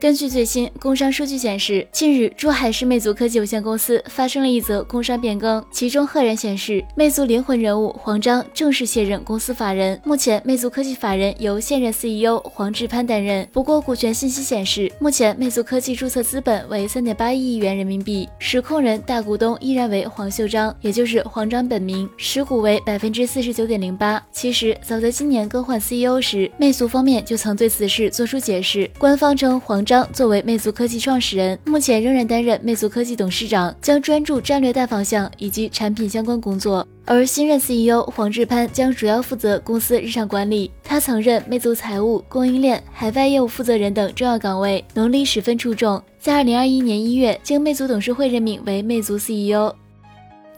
根据最新工商数据显示，近日珠海市魅族科技有限公司发生了一则工商变更，其中赫然显示魅族灵魂人物黄章正式卸任公司法人。目前，魅族科技法人由现任 CEO 黄志攀担任。不过，股权信息显示，目前魅族科技注册资本为三点八亿元人民币，实控人大股东依然为黄秀章，也就是黄章本名，持股为百分之四十九点零八。其实，早在今年更换 CEO 时，魅族方面就曾对此事做出解释，官方称黄。张作为魅族科技创始人，目前仍然担任魅族科技董事长，将专注战略大方向以及产品相关工作。而新任 CEO 黄志攀将主要负责公司日常管理。他曾任魅族财务、供应链、海外业务负责人等重要岗位，能力十分出众。在二零二一年一月，经魅族董事会任命为魅族 CEO。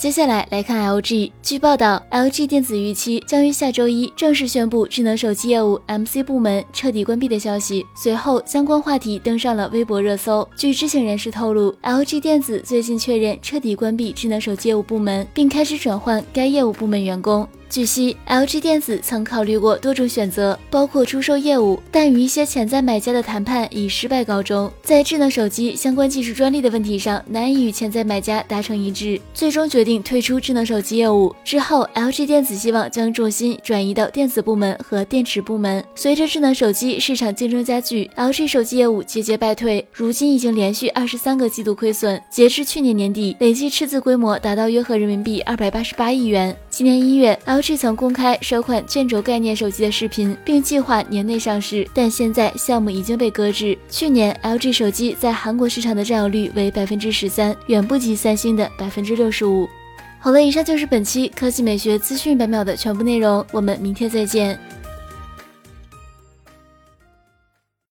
接下来来看 LG。据报道，LG 电子预期将于下周一正式宣布智能手机业务 MC 部门彻底关闭的消息。随后，相关话题登上了微博热搜。据知情人士透露，LG 电子最近确认彻底关闭智能手机业务部门，并开始转换该业务部门员工。据悉，LG 电子曾考虑过多种选择，包括出售业务，但与一些潜在买家的谈判以失败告终。在智能手机相关技术专利的问题上，难以与潜在买家达成一致，最终决定退出智能手机业务。之后，LG 电子希望将重心转移到电子部门和电池部门。随着智能手机市场竞争加剧，LG 手机业务节节败退，如今已经连续二十三个季度亏损，截至去年年底，累计赤字规模达到约合人民币二百八十八亿元。今年一月，LG 曾公开首款卷轴概念手机的视频，并计划年内上市，但现在项目已经被搁置。去年，LG 手机在韩国市场的占有率为百分之十三，远不及三星的百分之六十五。好了，以上就是本期科技美学资讯百秒的全部内容，我们明天再见。